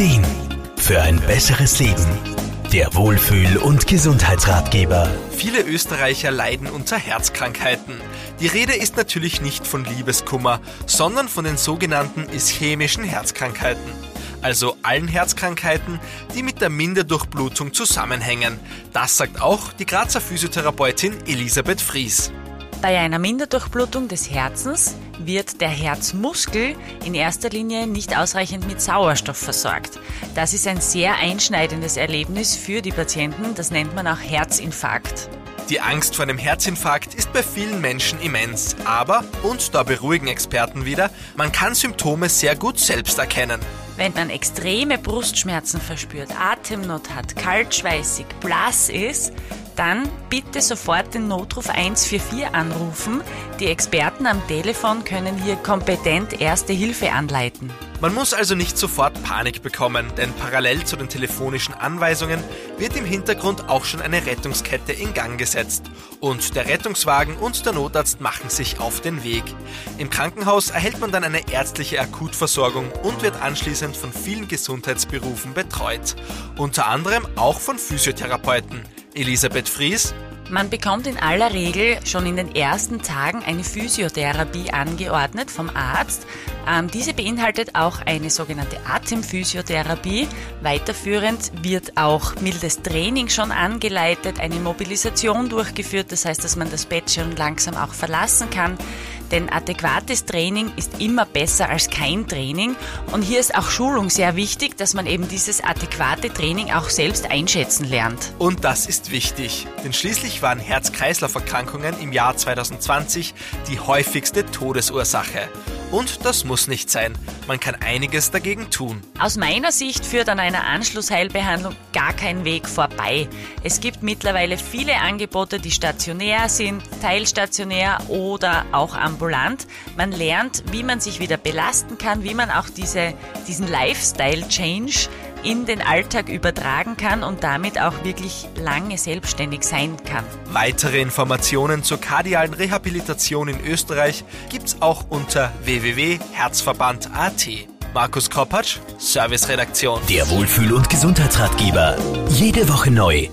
Ideen für ein besseres Leben. Der Wohlfühl- und Gesundheitsratgeber. Viele Österreicher leiden unter Herzkrankheiten. Die Rede ist natürlich nicht von Liebeskummer, sondern von den sogenannten ischämischen Herzkrankheiten. Also allen Herzkrankheiten, die mit der Minderdurchblutung zusammenhängen. Das sagt auch die Grazer Physiotherapeutin Elisabeth Fries. Bei einer Minderdurchblutung des Herzens wird der Herzmuskel in erster Linie nicht ausreichend mit Sauerstoff versorgt. Das ist ein sehr einschneidendes Erlebnis für die Patienten, das nennt man auch Herzinfarkt. Die Angst vor einem Herzinfarkt ist bei vielen Menschen immens, aber, und da beruhigen Experten wieder, man kann Symptome sehr gut selbst erkennen. Wenn man extreme Brustschmerzen verspürt, Atemnot hat, kaltschweißig, blass ist, dann bitte sofort den Notruf 144 anrufen. Die Experten am Telefon können hier kompetent erste Hilfe anleiten. Man muss also nicht sofort Panik bekommen, denn parallel zu den telefonischen Anweisungen wird im Hintergrund auch schon eine Rettungskette in Gang gesetzt. Und der Rettungswagen und der Notarzt machen sich auf den Weg. Im Krankenhaus erhält man dann eine ärztliche Akutversorgung und wird anschließend von vielen Gesundheitsberufen betreut. Unter anderem auch von Physiotherapeuten. Elisabeth Fries. Man bekommt in aller Regel schon in den ersten Tagen eine Physiotherapie angeordnet vom Arzt. Ähm, diese beinhaltet auch eine sogenannte Atemphysiotherapie. Weiterführend wird auch mildes Training schon angeleitet, eine Mobilisation durchgeführt, das heißt, dass man das Bett schon langsam auch verlassen kann. Denn adäquates Training ist immer besser als kein Training. Und hier ist auch Schulung sehr wichtig, dass man eben dieses adäquate Training auch selbst einschätzen lernt. Und das ist wichtig, denn schließlich waren Herz-Kreislauf-Erkrankungen im Jahr 2020 die häufigste Todesursache. Und das muss nicht sein. Man kann einiges dagegen tun. Aus meiner Sicht führt an einer Anschlussheilbehandlung gar kein Weg vorbei. Es gibt mittlerweile viele Angebote, die stationär sind, teilstationär oder auch ambulant. Man lernt, wie man sich wieder belasten kann, wie man auch diese, diesen Lifestyle-Change in den Alltag übertragen kann und damit auch wirklich lange selbstständig sein kann. Weitere Informationen zur kardialen Rehabilitation in Österreich gibt's auch unter www.herzverband.at. Markus Kropatsch, Serviceredaktion. Der Wohlfühl- und Gesundheitsratgeber. Jede Woche neu